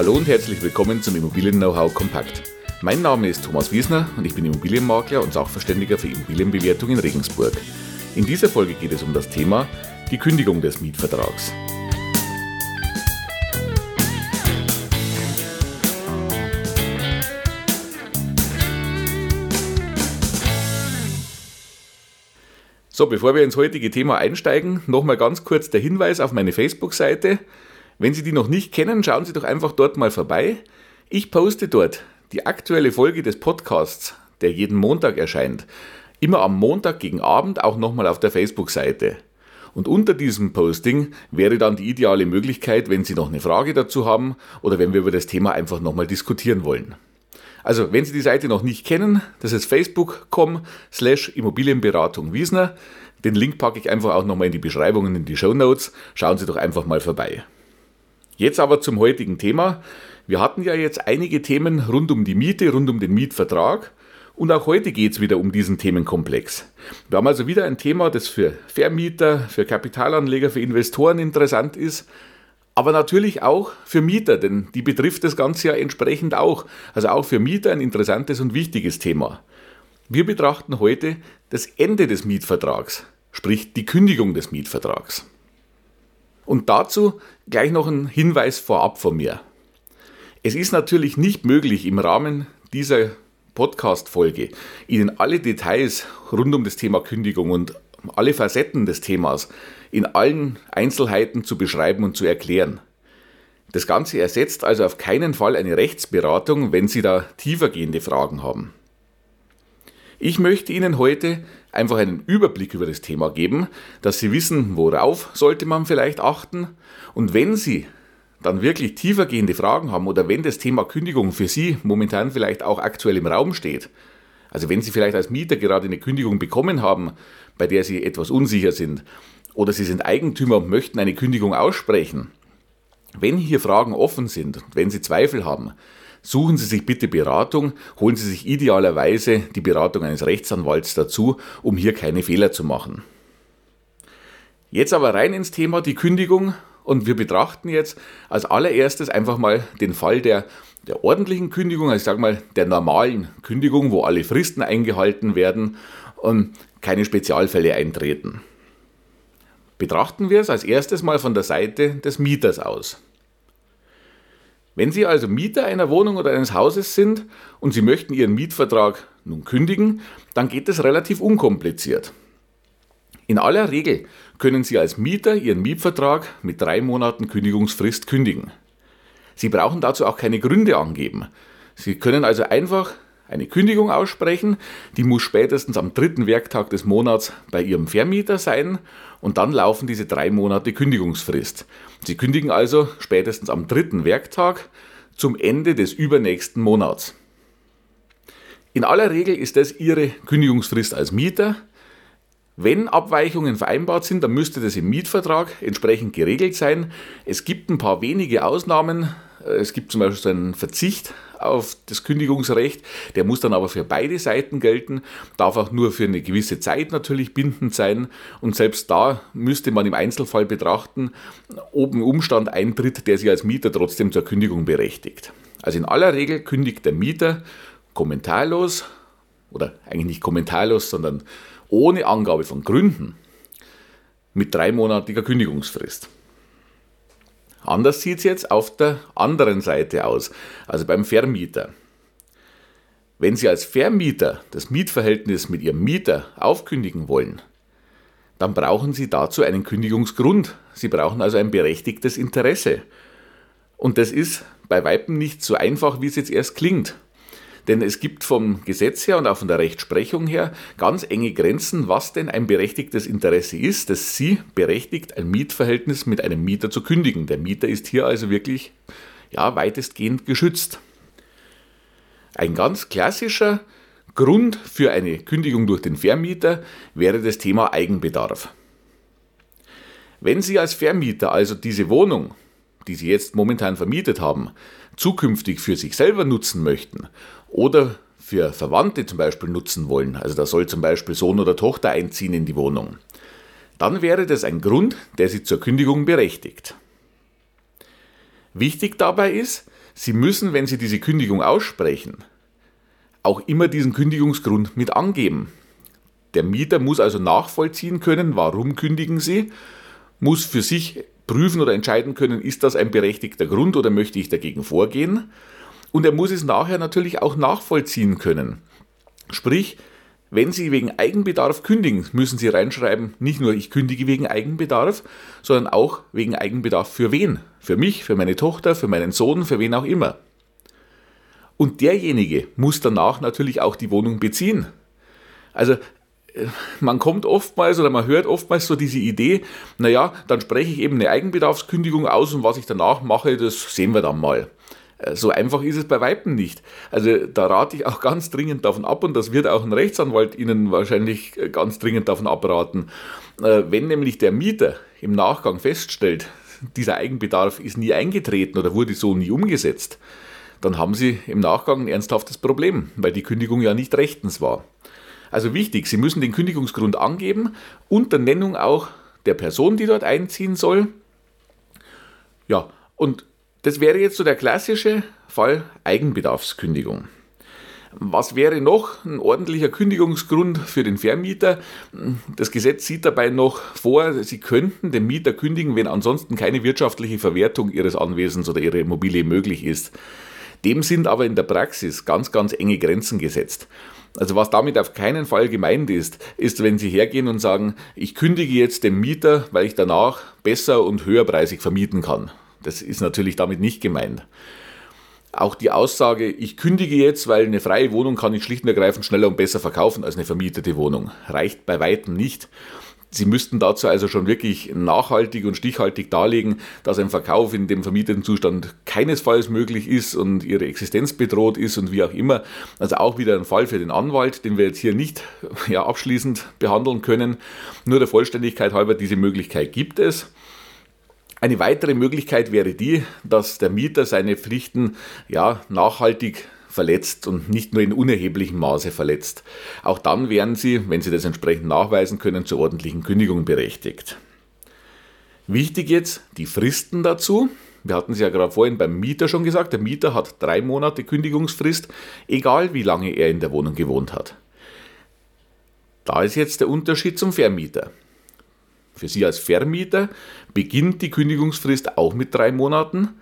Hallo und herzlich willkommen zum Immobilien-Know-how Kompakt. Mein Name ist Thomas Wiesner und ich bin Immobilienmakler und Sachverständiger für Immobilienbewertung in Regensburg. In dieser Folge geht es um das Thema die Kündigung des Mietvertrags. So, bevor wir ins heutige Thema einsteigen, nochmal ganz kurz der Hinweis auf meine Facebook-Seite. Wenn Sie die noch nicht kennen, schauen Sie doch einfach dort mal vorbei. Ich poste dort die aktuelle Folge des Podcasts, der jeden Montag erscheint, immer am Montag gegen Abend auch nochmal auf der Facebook-Seite. Und unter diesem Posting wäre dann die ideale Möglichkeit, wenn Sie noch eine Frage dazu haben oder wenn wir über das Thema einfach nochmal diskutieren wollen. Also, wenn Sie die Seite noch nicht kennen, das ist facebook.com slash Immobilienberatung Wiesner. Den Link packe ich einfach auch nochmal in die Beschreibungen in die Show Notes. Schauen Sie doch einfach mal vorbei. Jetzt aber zum heutigen Thema. Wir hatten ja jetzt einige Themen rund um die Miete, rund um den Mietvertrag. Und auch heute geht es wieder um diesen Themenkomplex. Wir haben also wieder ein Thema, das für Vermieter, für Kapitalanleger, für Investoren interessant ist, aber natürlich auch für Mieter, denn die betrifft das Ganze ja entsprechend auch. Also auch für Mieter ein interessantes und wichtiges Thema. Wir betrachten heute das Ende des Mietvertrags, sprich die Kündigung des Mietvertrags. Und dazu gleich noch ein Hinweis vorab von mir. Es ist natürlich nicht möglich, im Rahmen dieser Podcast-Folge Ihnen alle Details rund um das Thema Kündigung und alle Facetten des Themas in allen Einzelheiten zu beschreiben und zu erklären. Das Ganze ersetzt also auf keinen Fall eine Rechtsberatung, wenn Sie da tiefergehende Fragen haben. Ich möchte Ihnen heute einfach einen Überblick über das Thema geben, dass Sie wissen, worauf sollte man vielleicht achten. Und wenn Sie dann wirklich tiefergehende Fragen haben oder wenn das Thema Kündigung für Sie momentan vielleicht auch aktuell im Raum steht, also wenn Sie vielleicht als Mieter gerade eine Kündigung bekommen haben, bei der Sie etwas unsicher sind, oder Sie sind Eigentümer und möchten eine Kündigung aussprechen, wenn hier Fragen offen sind, wenn Sie Zweifel haben, suchen Sie sich bitte Beratung, holen Sie sich idealerweise die Beratung eines Rechtsanwalts dazu, um hier keine Fehler zu machen. Jetzt aber rein ins Thema die Kündigung und wir betrachten jetzt als allererstes einfach mal den Fall der, der ordentlichen Kündigung, also ich sage mal der normalen Kündigung, wo alle Fristen eingehalten werden und keine Spezialfälle eintreten. Betrachten wir es als erstes mal von der Seite des Mieters aus. Wenn Sie also Mieter einer Wohnung oder eines Hauses sind und Sie möchten Ihren Mietvertrag nun kündigen, dann geht es relativ unkompliziert. In aller Regel können Sie als Mieter Ihren Mietvertrag mit drei Monaten Kündigungsfrist kündigen. Sie brauchen dazu auch keine Gründe angeben. Sie können also einfach eine Kündigung aussprechen, die muss spätestens am dritten Werktag des Monats bei Ihrem Vermieter sein und dann laufen diese drei Monate Kündigungsfrist. Sie kündigen also spätestens am dritten Werktag zum Ende des übernächsten Monats. In aller Regel ist das Ihre Kündigungsfrist als Mieter. Wenn Abweichungen vereinbart sind, dann müsste das im Mietvertrag entsprechend geregelt sein. Es gibt ein paar wenige Ausnahmen. Es gibt zum Beispiel einen Verzicht auf das Kündigungsrecht, der muss dann aber für beide Seiten gelten, darf auch nur für eine gewisse Zeit natürlich bindend sein und selbst da müsste man im Einzelfall betrachten, ob ein Umstand eintritt, der Sie als Mieter trotzdem zur Kündigung berechtigt. Also in aller Regel kündigt der Mieter kommentarlos oder eigentlich nicht kommentarlos, sondern ohne Angabe von Gründen mit dreimonatiger Kündigungsfrist. Anders sieht es jetzt auf der anderen Seite aus, also beim Vermieter. Wenn Sie als Vermieter das Mietverhältnis mit Ihrem Mieter aufkündigen wollen, dann brauchen Sie dazu einen Kündigungsgrund. Sie brauchen also ein berechtigtes Interesse. Und das ist bei Weitem nicht so einfach, wie es jetzt erst klingt. Denn es gibt vom Gesetz her und auch von der Rechtsprechung her ganz enge Grenzen, was denn ein berechtigtes Interesse ist, dass Sie berechtigt, ein Mietverhältnis mit einem Mieter zu kündigen. Der Mieter ist hier also wirklich ja, weitestgehend geschützt. Ein ganz klassischer Grund für eine Kündigung durch den Vermieter wäre das Thema Eigenbedarf. Wenn Sie als Vermieter also diese Wohnung, die Sie jetzt momentan vermietet haben, zukünftig für sich selber nutzen möchten oder für Verwandte zum Beispiel nutzen wollen, also da soll zum Beispiel Sohn oder Tochter einziehen in die Wohnung, dann wäre das ein Grund, der Sie zur Kündigung berechtigt. Wichtig dabei ist, Sie müssen, wenn Sie diese Kündigung aussprechen, auch immer diesen Kündigungsgrund mit angeben. Der Mieter muss also nachvollziehen können, warum kündigen Sie, muss für sich prüfen oder entscheiden können, ist das ein berechtigter Grund oder möchte ich dagegen vorgehen. Und er muss es nachher natürlich auch nachvollziehen können. Sprich, wenn Sie wegen Eigenbedarf kündigen, müssen Sie reinschreiben, nicht nur ich kündige wegen Eigenbedarf, sondern auch wegen Eigenbedarf für wen? Für mich, für meine Tochter, für meinen Sohn, für wen auch immer. Und derjenige muss danach natürlich auch die Wohnung beziehen. Also man kommt oftmals oder man hört oftmals so diese Idee, naja, dann spreche ich eben eine Eigenbedarfskündigung aus und was ich danach mache, das sehen wir dann mal. Äh, so einfach ist es bei Weitem nicht. Also da rate ich auch ganz dringend davon ab und das wird auch ein Rechtsanwalt Ihnen wahrscheinlich äh, ganz dringend davon abraten. Äh, wenn nämlich der Mieter im Nachgang feststellt, dieser Eigenbedarf ist nie eingetreten oder wurde so nie umgesetzt, dann haben Sie im Nachgang ein ernsthaftes Problem, weil die Kündigung ja nicht rechtens war. Also wichtig, Sie müssen den Kündigungsgrund angeben, unter Nennung auch der Person, die dort einziehen soll. Ja, und das wäre jetzt so der klassische Fall Eigenbedarfskündigung. Was wäre noch ein ordentlicher Kündigungsgrund für den Vermieter? Das Gesetz sieht dabei noch vor, Sie könnten den Mieter kündigen, wenn ansonsten keine wirtschaftliche Verwertung Ihres Anwesens oder Ihrer Immobilie möglich ist. Dem sind aber in der Praxis ganz, ganz enge Grenzen gesetzt. Also was damit auf keinen Fall gemeint ist, ist, wenn Sie hergehen und sagen, ich kündige jetzt dem Mieter, weil ich danach besser und höherpreisig vermieten kann. Das ist natürlich damit nicht gemeint. Auch die Aussage, ich kündige jetzt, weil eine freie Wohnung kann ich schlicht und ergreifend schneller und besser verkaufen als eine vermietete Wohnung, reicht bei weitem nicht. Sie müssten dazu also schon wirklich nachhaltig und stichhaltig darlegen, dass ein Verkauf in dem vermieteten Zustand keinesfalls möglich ist und Ihre Existenz bedroht ist und wie auch immer. Also auch wieder ein Fall für den Anwalt, den wir jetzt hier nicht ja, abschließend behandeln können. Nur der Vollständigkeit halber, diese Möglichkeit gibt es. Eine weitere Möglichkeit wäre die, dass der Mieter seine Pflichten ja, nachhaltig verletzt und nicht nur in unerheblichem Maße verletzt. Auch dann wären Sie, wenn Sie das entsprechend nachweisen können, zur ordentlichen Kündigung berechtigt. Wichtig jetzt die Fristen dazu. Wir hatten es ja gerade vorhin beim Mieter schon gesagt, der Mieter hat drei Monate Kündigungsfrist, egal wie lange er in der Wohnung gewohnt hat. Da ist jetzt der Unterschied zum Vermieter. Für Sie als Vermieter beginnt die Kündigungsfrist auch mit drei Monaten.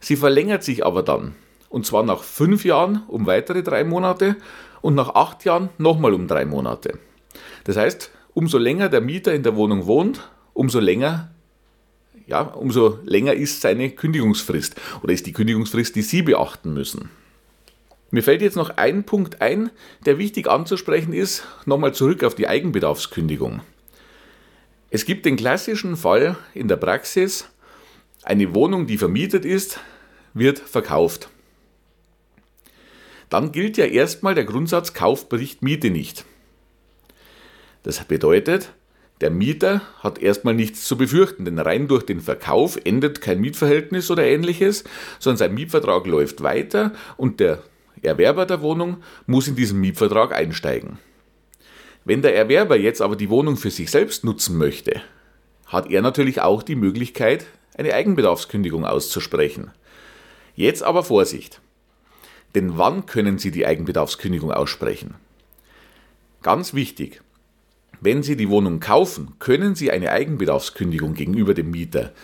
Sie verlängert sich aber dann. Und zwar nach fünf Jahren um weitere drei Monate und nach acht Jahren nochmal um drei Monate. Das heißt, umso länger der Mieter in der Wohnung wohnt, umso länger, ja, umso länger ist seine Kündigungsfrist oder ist die Kündigungsfrist, die Sie beachten müssen. Mir fällt jetzt noch ein Punkt ein, der wichtig anzusprechen ist, nochmal zurück auf die Eigenbedarfskündigung. Es gibt den klassischen Fall in der Praxis, eine Wohnung, die vermietet ist, wird verkauft. Dann gilt ja erstmal der Grundsatz Kauf bricht Miete nicht. Das bedeutet, der Mieter hat erstmal nichts zu befürchten, denn rein durch den Verkauf endet kein Mietverhältnis oder ähnliches, sondern sein Mietvertrag läuft weiter und der Erwerber der Wohnung muss in diesen Mietvertrag einsteigen. Wenn der Erwerber jetzt aber die Wohnung für sich selbst nutzen möchte, hat er natürlich auch die Möglichkeit, eine Eigenbedarfskündigung auszusprechen. Jetzt aber Vorsicht. Denn wann können Sie die Eigenbedarfskündigung aussprechen? Ganz wichtig. Wenn Sie die Wohnung kaufen, können Sie eine Eigenbedarfskündigung gegenüber dem Mieter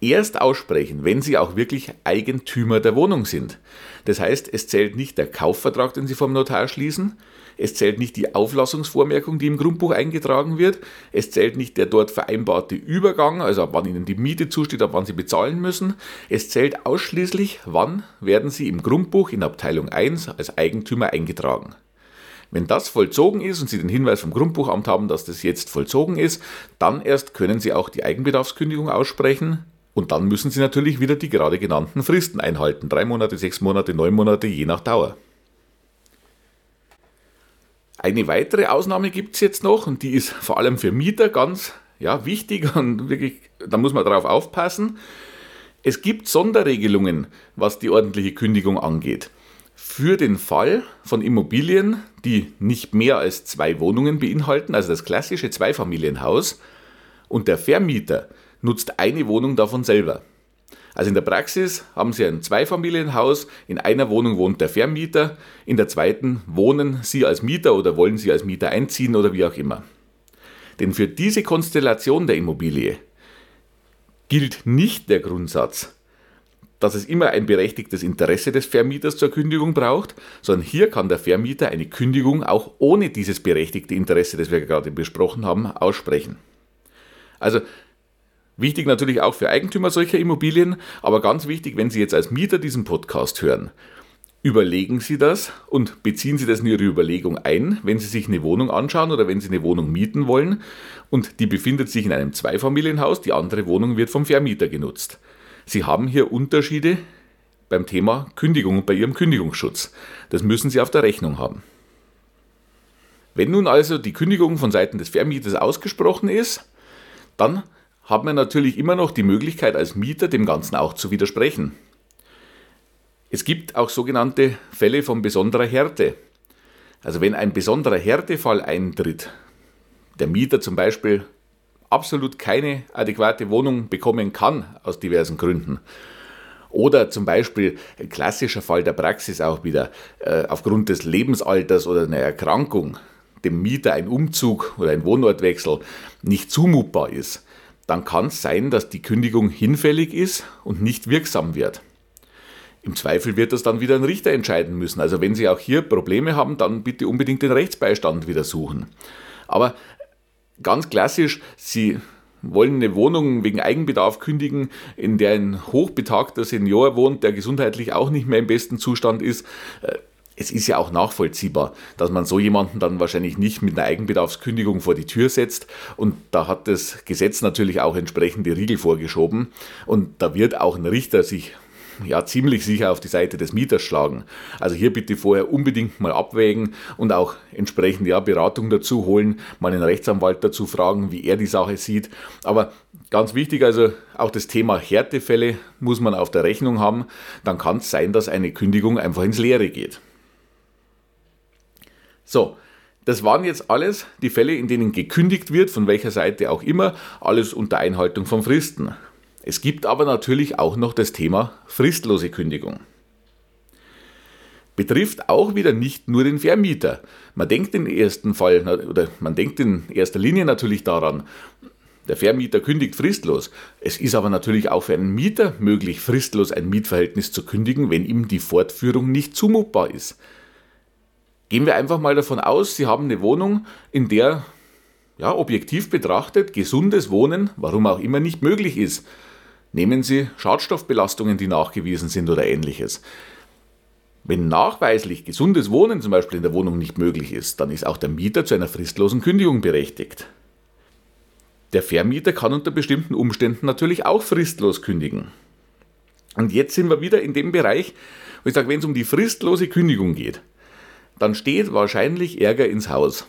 erst aussprechen, wenn Sie auch wirklich Eigentümer der Wohnung sind. Das heißt, es zählt nicht der Kaufvertrag, den Sie vom Notar schließen, es zählt nicht die Auflassungsvormerkung, die im Grundbuch eingetragen wird, es zählt nicht der dort vereinbarte Übergang, also ab wann Ihnen die Miete zusteht, ab wann Sie bezahlen müssen, es zählt ausschließlich, wann werden Sie im Grundbuch in Abteilung 1 als Eigentümer eingetragen. Wenn das vollzogen ist und Sie den Hinweis vom Grundbuchamt haben, dass das jetzt vollzogen ist, dann erst können Sie auch die Eigenbedarfskündigung aussprechen. Und dann müssen Sie natürlich wieder die gerade genannten Fristen einhalten. Drei Monate, sechs Monate, neun Monate, je nach Dauer. Eine weitere Ausnahme gibt es jetzt noch und die ist vor allem für Mieter ganz ja, wichtig und wirklich, da muss man darauf aufpassen. Es gibt Sonderregelungen, was die ordentliche Kündigung angeht. Für den Fall von Immobilien, die nicht mehr als zwei Wohnungen beinhalten, also das klassische Zweifamilienhaus, und der Vermieter nutzt eine Wohnung davon selber. Also in der Praxis haben Sie ein Zweifamilienhaus, in einer Wohnung wohnt der Vermieter, in der zweiten wohnen Sie als Mieter oder wollen Sie als Mieter einziehen oder wie auch immer. Denn für diese Konstellation der Immobilie gilt nicht der Grundsatz, dass es immer ein berechtigtes Interesse des Vermieters zur Kündigung braucht, sondern hier kann der Vermieter eine Kündigung auch ohne dieses berechtigte Interesse, das wir gerade besprochen haben, aussprechen. Also wichtig natürlich auch für Eigentümer solcher Immobilien, aber ganz wichtig, wenn Sie jetzt als Mieter diesen Podcast hören, überlegen Sie das und beziehen Sie das in Ihre Überlegung ein, wenn Sie sich eine Wohnung anschauen oder wenn Sie eine Wohnung mieten wollen und die befindet sich in einem Zweifamilienhaus, die andere Wohnung wird vom Vermieter genutzt. Sie haben hier Unterschiede beim Thema Kündigung und bei Ihrem Kündigungsschutz. Das müssen Sie auf der Rechnung haben. Wenn nun also die Kündigung von Seiten des Vermieters ausgesprochen ist, dann hat man natürlich immer noch die Möglichkeit als Mieter dem Ganzen auch zu widersprechen. Es gibt auch sogenannte Fälle von besonderer Härte. Also wenn ein besonderer Härtefall eintritt, der Mieter zum Beispiel absolut keine adäquate Wohnung bekommen kann, aus diversen Gründen. Oder zum Beispiel ein klassischer Fall der Praxis auch wieder, äh, aufgrund des Lebensalters oder einer Erkrankung dem Mieter ein Umzug oder ein Wohnortwechsel nicht zumutbar ist, dann kann es sein, dass die Kündigung hinfällig ist und nicht wirksam wird. Im Zweifel wird das dann wieder ein Richter entscheiden müssen. Also wenn Sie auch hier Probleme haben, dann bitte unbedingt den Rechtsbeistand wieder suchen. Aber Ganz klassisch, Sie wollen eine Wohnung wegen Eigenbedarf kündigen, in der ein hochbetagter Senior wohnt, der gesundheitlich auch nicht mehr im besten Zustand ist. Es ist ja auch nachvollziehbar, dass man so jemanden dann wahrscheinlich nicht mit einer Eigenbedarfskündigung vor die Tür setzt. Und da hat das Gesetz natürlich auch entsprechende Riegel vorgeschoben. Und da wird auch ein Richter sich ja, ziemlich sicher auf die Seite des Mieters schlagen. Also hier bitte vorher unbedingt mal abwägen und auch entsprechend ja, Beratung dazu holen, mal einen Rechtsanwalt dazu fragen, wie er die Sache sieht. Aber ganz wichtig, also auch das Thema Härtefälle muss man auf der Rechnung haben. Dann kann es sein, dass eine Kündigung einfach ins Leere geht. So, das waren jetzt alles die Fälle, in denen gekündigt wird, von welcher Seite auch immer, alles unter Einhaltung von Fristen. Es gibt aber natürlich auch noch das Thema fristlose Kündigung. Betrifft auch wieder nicht nur den Vermieter. Man denkt im ersten Fall oder man denkt in erster Linie natürlich daran, der Vermieter kündigt fristlos. Es ist aber natürlich auch für einen Mieter möglich, fristlos ein Mietverhältnis zu kündigen, wenn ihm die Fortführung nicht zumutbar ist. Gehen wir einfach mal davon aus, Sie haben eine Wohnung, in der ja, objektiv betrachtet gesundes Wohnen, warum auch immer, nicht möglich ist. Nehmen Sie Schadstoffbelastungen, die nachgewiesen sind oder ähnliches. Wenn nachweislich gesundes Wohnen zum Beispiel in der Wohnung nicht möglich ist, dann ist auch der Mieter zu einer fristlosen Kündigung berechtigt. Der Vermieter kann unter bestimmten Umständen natürlich auch fristlos kündigen. Und jetzt sind wir wieder in dem Bereich, wo ich sage, wenn es um die fristlose Kündigung geht, dann steht wahrscheinlich Ärger ins Haus.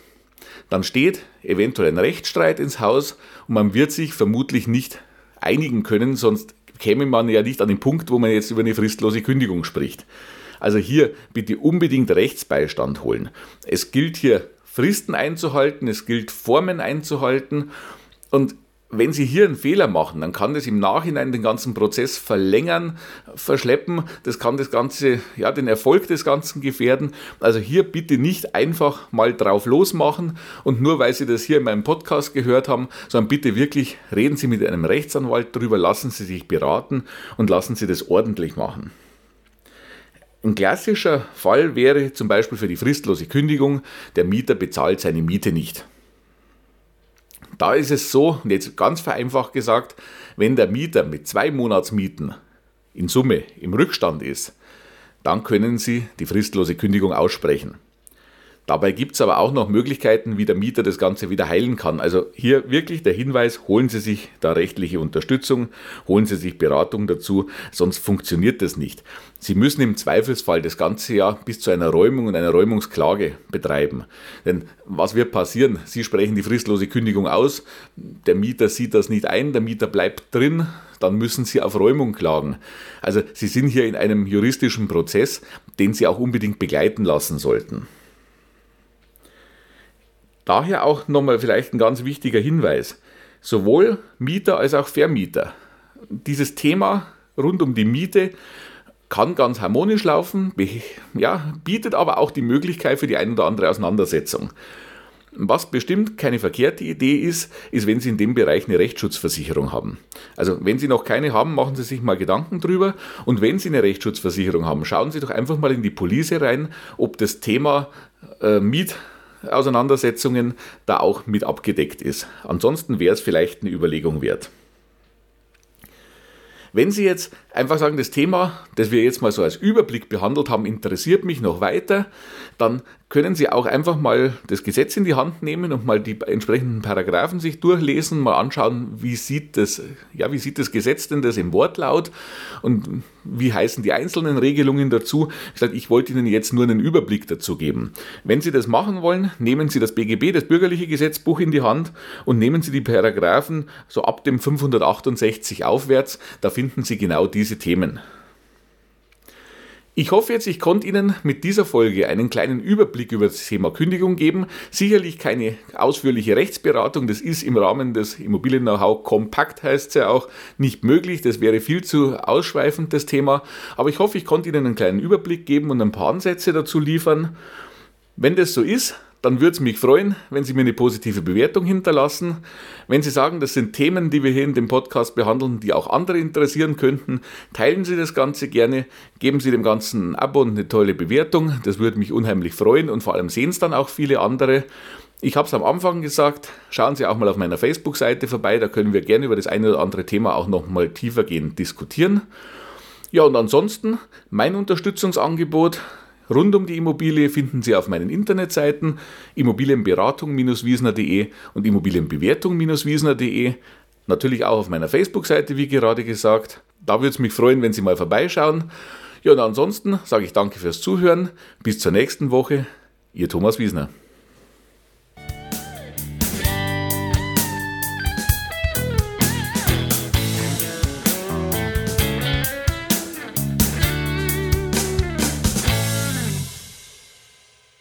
Dann steht eventuell ein Rechtsstreit ins Haus und man wird sich vermutlich nicht einigen können, sonst käme man ja nicht an den Punkt, wo man jetzt über eine fristlose Kündigung spricht. Also hier bitte unbedingt Rechtsbeistand holen. Es gilt hier Fristen einzuhalten, es gilt Formen einzuhalten und wenn Sie hier einen Fehler machen, dann kann das im Nachhinein den ganzen Prozess verlängern, verschleppen. Das kann das Ganze, ja, den Erfolg des Ganzen gefährden. Also hier bitte nicht einfach mal drauf losmachen und nur weil Sie das hier in meinem Podcast gehört haben, sondern bitte wirklich reden Sie mit einem Rechtsanwalt drüber, lassen Sie sich beraten und lassen Sie das ordentlich machen. Ein klassischer Fall wäre zum Beispiel für die fristlose Kündigung, der Mieter bezahlt seine Miete nicht. Da ist es so, jetzt ganz vereinfacht gesagt, wenn der Mieter mit zwei Monatsmieten in Summe im Rückstand ist, dann können Sie die fristlose Kündigung aussprechen. Dabei gibt es aber auch noch Möglichkeiten, wie der Mieter das Ganze wieder heilen kann. Also hier wirklich der Hinweis, holen Sie sich da rechtliche Unterstützung, holen Sie sich Beratung dazu, sonst funktioniert das nicht. Sie müssen im Zweifelsfall das ganze Jahr bis zu einer Räumung und einer Räumungsklage betreiben. Denn was wird passieren? Sie sprechen die fristlose Kündigung aus, der Mieter sieht das nicht ein, der Mieter bleibt drin, dann müssen Sie auf Räumung klagen. Also Sie sind hier in einem juristischen Prozess, den Sie auch unbedingt begleiten lassen sollten. Daher auch nochmal vielleicht ein ganz wichtiger Hinweis. Sowohl Mieter als auch Vermieter. Dieses Thema rund um die Miete kann ganz harmonisch laufen, ja, bietet aber auch die Möglichkeit für die ein oder andere Auseinandersetzung. Was bestimmt keine verkehrte Idee ist, ist, wenn Sie in dem Bereich eine Rechtsschutzversicherung haben. Also wenn Sie noch keine haben, machen Sie sich mal Gedanken drüber. Und wenn Sie eine Rechtsschutzversicherung haben, schauen Sie doch einfach mal in die Police rein, ob das Thema äh, Mietauseinandersetzungen da auch mit abgedeckt ist. Ansonsten wäre es vielleicht eine Überlegung wert. Wenn Sie jetzt einfach sagen, das Thema, das wir jetzt mal so als Überblick behandelt haben, interessiert mich noch weiter, dann können Sie auch einfach mal das Gesetz in die Hand nehmen und mal die entsprechenden Paragraphen sich durchlesen, mal anschauen, wie sieht das, ja, wie sieht das Gesetz denn das im Wortlaut und wie heißen die einzelnen Regelungen dazu. Ich, sage, ich wollte Ihnen jetzt nur einen Überblick dazu geben. Wenn Sie das machen wollen, nehmen Sie das BGB, das bürgerliche Gesetzbuch in die Hand und nehmen Sie die Paragraphen so ab dem 568 aufwärts. Da finden Sie genau diese Themen. Ich hoffe jetzt, ich konnte Ihnen mit dieser Folge einen kleinen Überblick über das Thema Kündigung geben. Sicherlich keine ausführliche Rechtsberatung, das ist im Rahmen des Immobilien-Know-how kompakt, heißt es ja auch, nicht möglich. Das wäre viel zu ausschweifend, das Thema. Aber ich hoffe, ich konnte Ihnen einen kleinen Überblick geben und ein paar Ansätze dazu liefern. Wenn das so ist, dann würde es mich freuen, wenn Sie mir eine positive Bewertung hinterlassen. Wenn Sie sagen, das sind Themen, die wir hier in dem Podcast behandeln, die auch andere interessieren könnten, teilen Sie das Ganze gerne, geben Sie dem Ganzen ein Abo und eine tolle Bewertung. Das würde mich unheimlich freuen und vor allem sehen es dann auch viele andere. Ich habe es am Anfang gesagt, schauen Sie auch mal auf meiner Facebook-Seite vorbei, da können wir gerne über das eine oder andere Thema auch noch mal tiefergehend diskutieren. Ja, und ansonsten mein Unterstützungsangebot Rund um die Immobilie finden Sie auf meinen Internetseiten Immobilienberatung-wiesner.de und Immobilienbewertung-wiesner.de. Natürlich auch auf meiner Facebook-Seite, wie gerade gesagt. Da würde es mich freuen, wenn Sie mal vorbeischauen. Ja, und ansonsten sage ich danke fürs Zuhören. Bis zur nächsten Woche. Ihr Thomas Wiesner.